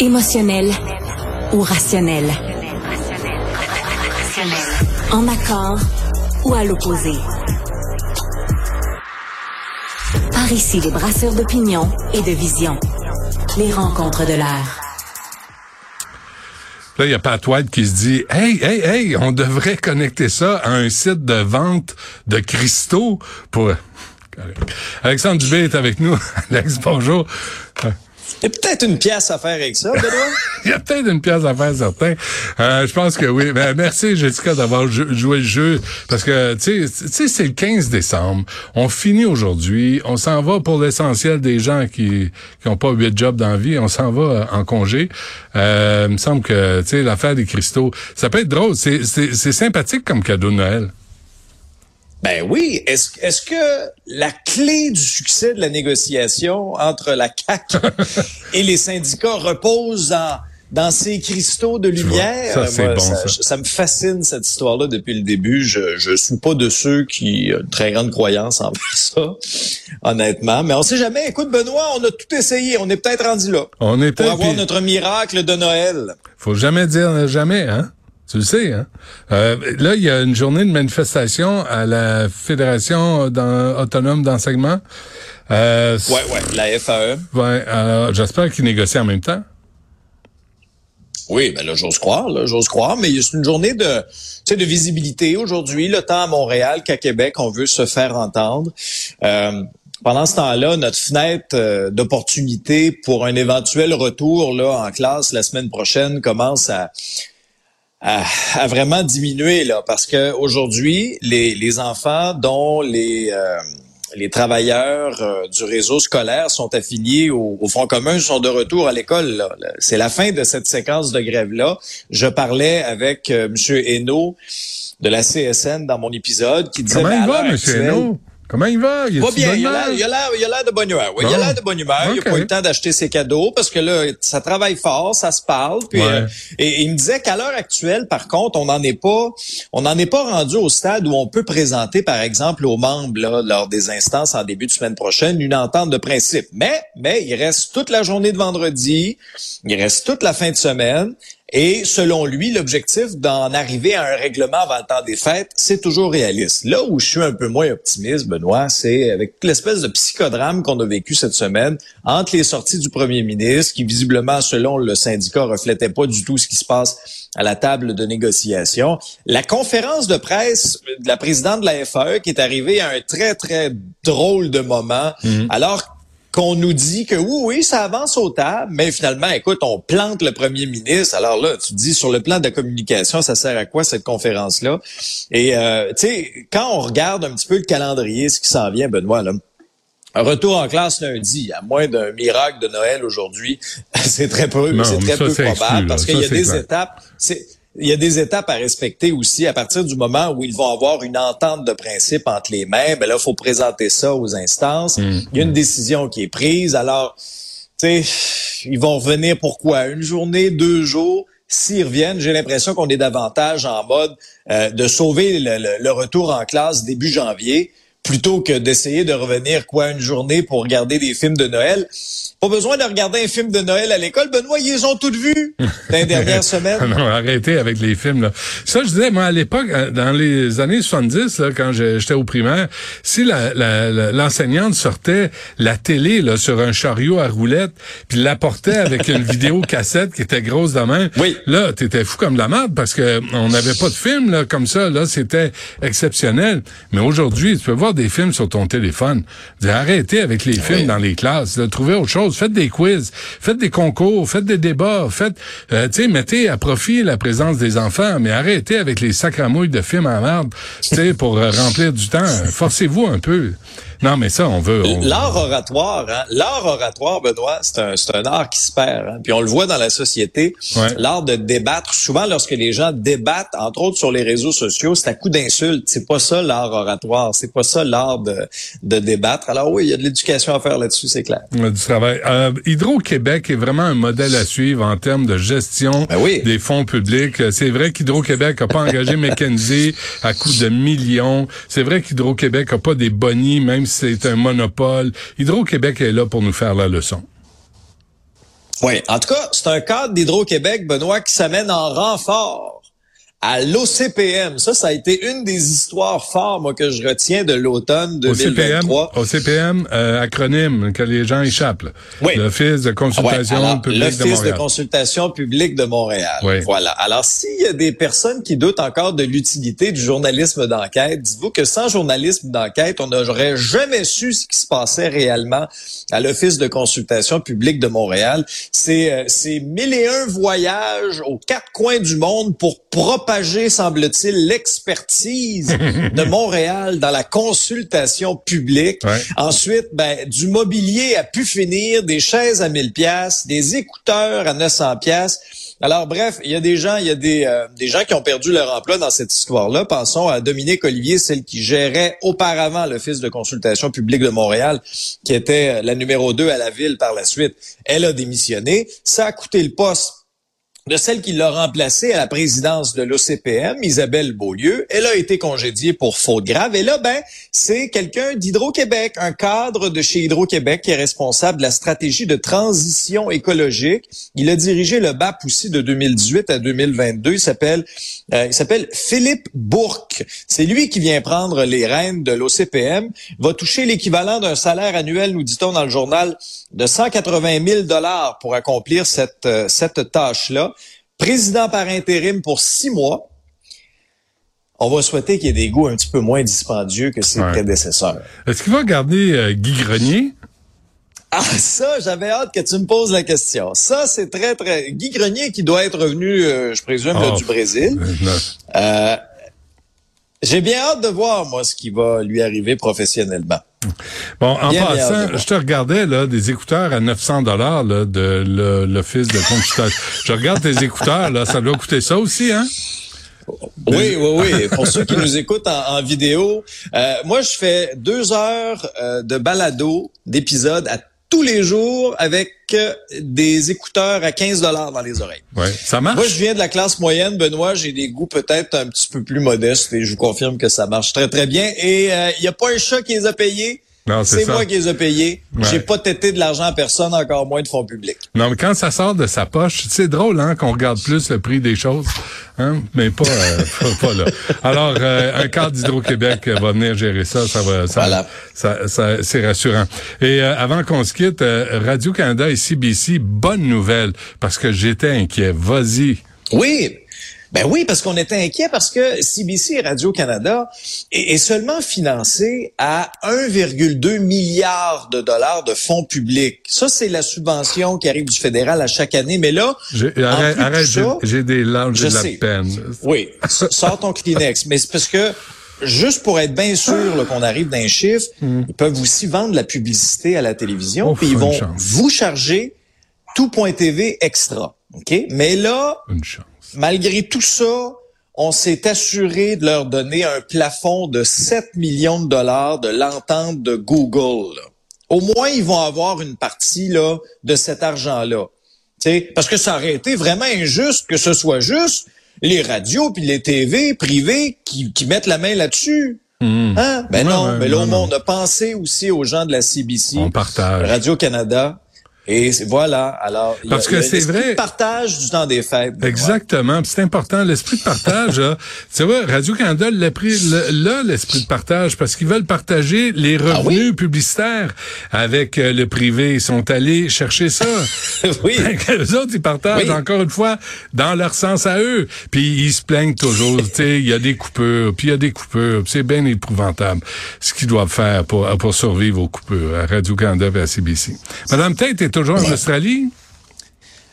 Émotionnel ou rationnel? En accord ou à l'opposé? Par ici, les brasseurs d'opinion et de vision. Les rencontres de l'air. Là, il y a Pat White qui se dit Hey, hey, hey, on devrait connecter ça à un site de vente de cristaux pour. Alexandre Dubé est avec nous. Alex, bonjour. Il y a peut-être une pièce à faire avec ça, Benoît. Il y a peut-être une pièce à faire, certain. Euh, je pense que oui. Ben, merci, Jessica, d'avoir joué le jeu. Parce que, tu sais, c'est le 15 décembre. On finit aujourd'hui. On s'en va pour l'essentiel des gens qui qui ont pas huit jobs dans la vie. On s'en va euh, en congé. Euh, il me semble que, tu sais, l'affaire des cristaux, ça peut être drôle. C'est sympathique comme cadeau de Noël. Ben oui. Est-ce est-ce que la clé du succès de la négociation entre la CAC et les syndicats repose dans dans ces cristaux de lumière? Ça, bon, ça. ça, me fascine cette histoire-là depuis le début. Je je suis pas de ceux qui ont une très grande croyance en ça, honnêtement. Mais on sait jamais. Écoute, Benoît, on a tout essayé. On est peut-être rendu là. On est pour avoir notre miracle de Noël. Faut jamais dire jamais, hein? Tu le sais, hein? Euh, là, il y a une journée de manifestation à la Fédération autonome d'enseignement. Euh, ouais, ouais, la FAE. Ouais, alors j'espère qu'ils négocient en même temps. Oui, ben là, j'ose croire, là, j'ose croire, mais c'est une journée de, de visibilité aujourd'hui. Le temps à Montréal qu'à Québec, on veut se faire entendre. Euh, pendant ce temps-là, notre fenêtre euh, d'opportunité pour un éventuel retour là en classe la semaine prochaine commence à a, vraiment diminué là, parce que aujourd'hui, les, les enfants dont les euh, les travailleurs euh, du réseau scolaire sont affiliés au, Front commun sont de retour à l'école. C'est la fin de cette séquence de grève-là. Je parlais avec euh, M. Hainaut de la CSN dans mon épisode qui disait... Comment il va, M. Hainaut? Comment il va? Il va bien. Il a l'air de bonne humeur. Oui, il a l'air de bonne humeur. Il a pas eu le temps d'acheter ses cadeaux parce que là, ça travaille fort, ça se parle. Puis, euh, et, il me disait qu'à l'heure actuelle, par contre, on n'en est pas, on n'en est pas rendu au stade où on peut présenter, par exemple, aux membres là, lors des instances en début de semaine prochaine une entente de principe. Mais, mais il reste toute la journée de vendredi, il reste toute la fin de semaine. Et selon lui, l'objectif d'en arriver à un règlement avant le temps des fêtes, c'est toujours réaliste. Là où je suis un peu moins optimiste, Benoît, c'est avec l'espèce de psychodrame qu'on a vécu cette semaine entre les sorties du premier ministre, qui visiblement, selon le syndicat, reflétait pas du tout ce qui se passe à la table de négociation. La conférence de presse de la présidente de la FAE qui est arrivée à un très, très drôle de moment, mhm. alors qu'on nous dit que oui, oui, ça avance au table, mais finalement, écoute, on plante le premier ministre. Alors là, tu dis sur le plan de la communication, ça sert à quoi cette conférence-là? Et euh, tu sais, quand on regarde un petit peu le calendrier, ce qui s'en vient, Benoît, là, un retour en classe lundi, à moins d'un miracle de Noël aujourd'hui, c'est très peu, c'est très peu probable parce qu'il y a des étapes. C'est il y a des étapes à respecter aussi. À partir du moment où ils vont avoir une entente de principe entre les mains, ben là, il faut présenter ça aux instances. Mmh, il y a une décision qui est prise. Alors, tu sais, ils vont revenir pourquoi? Une journée, deux jours? S'ils reviennent, j'ai l'impression qu'on est davantage en mode euh, de sauver le, retour en classe début janvier plutôt que d'essayer de revenir quoi une journée pour regarder des films de Noël. Pas besoin de regarder un film de Noël à l'école. Benoît, ils les ont toutes vues dans les dernières semaines. non, arrêtez avec les films. Là. Ça, je disais, moi, à l'époque, euh, dans les années 70, là, quand j'étais au primaire, si l'enseignante la, sortait la télé là, sur un chariot à roulettes, puis l'apportait avec une vidéo cassette qui était grosse de main, oui. là, t'étais fou comme la merde parce que on n'avait pas de film là, comme ça. Là, c'était exceptionnel. Mais aujourd'hui, tu peux voir des films sur ton téléphone. Arrêtez avec les films dans les classes. Là, trouvez autre chose faites des quiz, faites des concours, faites des débats, faites, euh, tu sais, mettez à profit la présence des enfants, mais arrêtez avec les sacramouilles de films à merde, tu sais, pour euh, remplir du temps. Forcez-vous un peu. Non, mais ça, on veut. L'art oratoire, hein? l'art oratoire, Benoît, c'est un, c'est un art qui se perd. Hein? Puis on le voit dans la société. L'art de débattre. Souvent, lorsque les gens débattent, entre autres sur les réseaux sociaux, c'est à coup d'insultes. C'est pas ça l'art oratoire. C'est pas ça l'art de, de débattre. Alors oui, il y a de l'éducation à faire là-dessus, c'est clair. Du travail. Euh, Hydro-Québec est vraiment un modèle à suivre en termes de gestion ben oui. des fonds publics. C'est vrai qu'Hydro-Québec a pas engagé McKenzie à coût de millions. C'est vrai qu'Hydro-Québec a pas des bonnies, même c'est un monopole. Hydro-Québec est là pour nous faire la leçon. Oui, en tout cas, c'est un cadre d'Hydro-Québec, Benoît, qui s'amène en renfort à l'OCPM. Ça, ça a été une des histoires fortes, moi, que je retiens de l'automne 2023. OCPM, OCPM euh, acronyme que les gens échappent. Oui. L'Office de consultation ouais, publique de Montréal. L'Office de consultation publique de Montréal. Oui. Voilà. Alors, s'il y a des personnes qui doutent encore de l'utilité du journalisme d'enquête, dites-vous que sans journalisme d'enquête, on n'aurait jamais su ce qui se passait réellement à l'Office de consultation publique de Montréal. C'est euh, c'est mille et un voyages aux quatre coins du monde pour propager semble-t-il, l'expertise de Montréal dans la consultation publique. Ensuite, ben, du mobilier a pu finir, des chaises à 1000 pièces, des écouteurs à 900 pièces. Alors bref, il y a des gens, il y a des, euh, des gens qui ont perdu leur emploi dans cette histoire-là. Pensons à Dominique Olivier, celle qui gérait auparavant l'Office de consultation publique de Montréal, qui était la numéro 2 à la ville par la suite. Elle a démissionné. Ça a coûté le poste de celle qui l'a remplacée à la présidence de l'OCPM, Isabelle Beaulieu. Elle a été congédiée pour faute grave. Et là, ben, c'est quelqu'un d'Hydro-Québec, un cadre de chez Hydro-Québec qui est responsable de la stratégie de transition écologique. Il a dirigé le BAP aussi de 2018 à 2022. Il s'appelle, euh, il s'appelle Philippe Bourque. C'est lui qui vient prendre les rênes de l'OCPM. Va toucher l'équivalent d'un salaire annuel, nous dit-on dans le journal, de 180 000 dollars pour accomplir cette, euh, cette tâche-là président par intérim pour six mois. On va souhaiter qu'il y ait des goûts un petit peu moins dispendieux que ses prédécesseurs. Est-ce qu'il va garder euh, Guy Grenier? Ah, ça, j'avais hâte que tu me poses la question. Ça, c'est très, très... Guy Grenier qui doit être revenu, euh, je présume, oh, du Brésil. Euh, j'ai bien hâte de voir, moi, ce qui va lui arriver professionnellement. Bon, en passant, je te regardais là des écouteurs à 900 dollars de l'office de consultation. je regarde tes écouteurs là, ça doit coûter ça aussi, hein? Oui, oui, oui. Pour ceux qui nous écoutent en, vidéo, euh, moi je fais deux heures euh, de balado, d'épisodes à tous les jours avec euh, des écouteurs à 15 dollars dans les oreilles. Ouais, ça marche? Moi, je viens de la classe moyenne, Benoît. J'ai des goûts peut-être un petit peu plus modestes et je vous confirme que ça marche très très bien. Et il n'y a pas un chat qui les a payés. C'est moi qui les ai payés. J'ai pas têté de l'argent à personne, encore moins de fonds publics. Non, mais quand ça sort de sa poche, c'est drôle hein, qu'on regarde plus le prix des choses, hein, mais pas, euh, pas, là. Alors, euh, un cadre d'Hydro-Québec va venir gérer ça, ça va, ça, ça, c'est rassurant. Et euh, avant qu'on se quitte, Radio-Canada et CBC, bonne nouvelle, parce que j'étais inquiet. Vas-y. Oui, ben oui, parce qu'on était inquiet parce que CBC Radio-Canada est, seulement financé à 1,2 milliard de dollars de fonds publics. Ça, c'est la subvention qui arrive du fédéral à chaque année. Mais là, arrête, arrête j'ai des larmes, j'ai de la peine. Oui, sors ton Kleenex. Mais c'est parce que juste pour être bien sûr qu'on arrive d'un chiffre, hmm. ils peuvent aussi vendre la publicité à la télévision, puis ils vont vous charger tout point TV extra. OK? Mais là, une chance malgré tout ça, on s'est assuré de leur donner un plafond de 7 millions de dollars de l'entente de Google. Au moins, ils vont avoir une partie là, de cet argent-là. Parce que ça aurait été vraiment injuste que ce soit juste les radios puis les TV privées qui, mettent la main là-dessus. Mmh. Hein? Ben non, mais là, on a pensé aussi aux gens de la CBC, Radio-Canada, et voilà, alors parce que c'est vrai partage du temps des fêtes. Exactement, c'est important l'esprit de partage. tu vois, Radio Canada l'a pris là l'esprit de partage parce qu'ils veulent partager les ah revenus publicitaires avec euh, le privé. Ils sont allés chercher ça. oui. les autres ils partagent encore une fois dans leur sens à eux. Puis ils se plaignent toujours. tu sais, il y a des coupures, puis il y a des coupures. C'est bien épouvantable ce qu'ils doivent faire pour pour survivre aux coupures à Radio Canada et à CBC. Madame Tate toujours en Australie?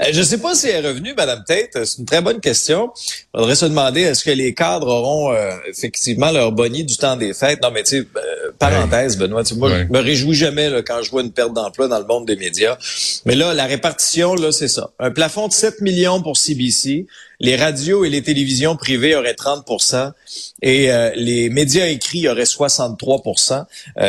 Euh, je ne sais pas si elle est revenue, Madame Tate. C'est une très bonne question. Il faudrait se demander est-ce que les cadres auront euh, effectivement leur bonnie du temps des fêtes? Non, mais tu sais, euh, parenthèse, Benoît. Moi, je me réjouis jamais quand je vois une perte d'emploi dans le monde des médias. Mais là, la répartition, là, c'est ça. Un plafond de 7 millions pour CBC. Les radios et les télévisions privées auraient 30% et les médias écrits auraient 63%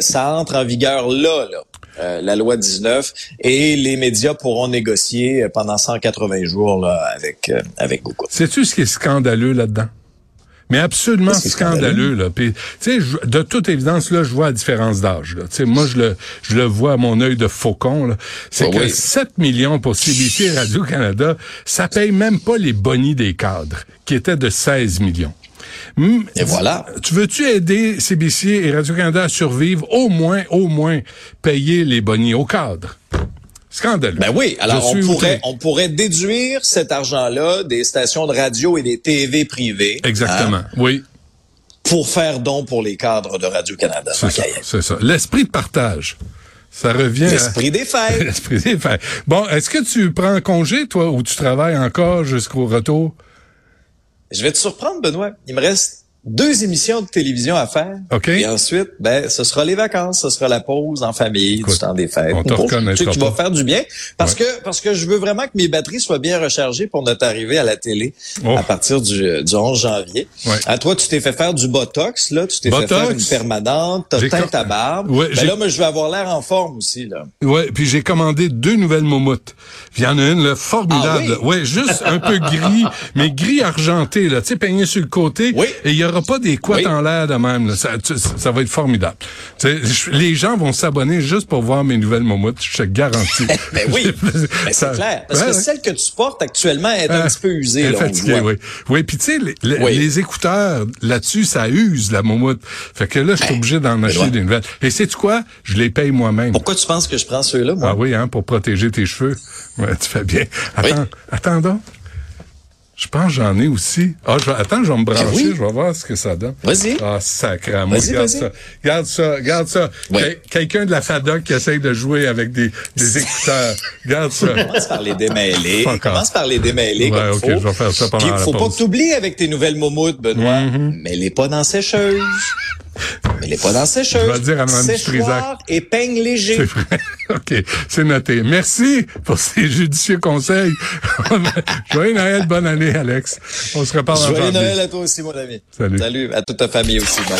Ça entre en vigueur là, là. Euh, la loi 19, et les médias pourront négocier pendant 180 jours là, avec, euh, avec Google. Sais-tu ce qui est scandaleux là-dedans? mais absolument scandaleux. Là. Puis, de toute évidence, là, je vois la différence d'âge. Moi, je le, je le vois à mon œil de faucon. C'est que 7 millions pour CBC et Radio-Canada, ça paye même pas les bonnies des cadres, qui étaient de 16 millions. Et voilà. Tu veux-tu aider CBC et Radio-Canada à survivre, au moins, au moins, payer les bonnies aux cadres? Scandaleux. Ben oui, alors on pourrait, on pourrait déduire cet argent-là des stations de radio et des TV privées. Exactement, hein, oui. Pour faire don pour les cadres de Radio-Canada. C'est ça, c'est ça. L'esprit de partage. Ça revient L'esprit des fêtes. L'esprit des fêtes. Bon, est-ce que tu prends congé, toi, ou tu travailles encore jusqu'au retour? Je vais te surprendre, Benoît. Il me reste deux émissions de télévision à faire. OK. Et ensuite, ben, ce sera les vacances, ce sera la pause en famille, du temps des fêtes. On te tu, tu vas faire du bien parce que parce que je veux vraiment que mes batteries soient bien rechargées pour notre arrivée à la télé oh. à partir du, du 11 janvier. À toi, tu t'es fait faire du botox là, tu t'es fait faire une permanente, t'as teint ta barbe. Ouais, ben là, moi, je vais avoir l'air en forme aussi là. Ouais, puis j'ai commandé deux nouvelles momoutes. Il y en a une là, formidable. Ah ouais, juste un peu gris, mais gris argenté là, tu sais peigné sur le côté. Oui. Et il y aura pas des couettes en l'air de même. Ça, ça, va être formidable. les gens vont s'abonner juste pour voir mes nouvelles momoutes, je te garantis. ben oui, ben c'est clair. Parce que celle que tu portes actuellement est un petit peu usée. Elle fatiguée, oui. Oui, puis tu sais, les, écouteurs, là-dessus, ça use la momoute. Fait que là, je suis ben, obligé d'en acheter des nouvelles. Et sais-tu quoi? Je les paye moi-même. Pourquoi tu penses que je prends ceux-là, moi? Ah oui, hein, pour protéger tes cheveux. Ouais, tu fais bien. Attends, attends donc. Je pense que j'en ai aussi. Ah, je, attends, je vais me brancher, je vais voir ce que ça donne. Vas-y. Ah, sacrément. Regarde ça. Regarde ça, regarde ça. Quelqu'un de la FADOC qui essaye de jouer avec des, des écouteurs. regarde ça. Commence par les démêler. Commence par les démêler ouais, ok, je vais faire ça pendant Puis, faut pas t'oublier avec tes nouvelles momoutes, Benoît. Mm-hmm. Mais les pas dans sécheuse. Mais les pas dans sécheuse. Je vais dire à Séchoir et peigne léger. C'est vrai. OK, c'est noté. Merci pour ces judicieux conseils. Joyeux Noël, bonne année, Alex. On se reparle Joyeux Noël à toi aussi, mon ami. Salut. Salut à toute ta famille aussi. Bye.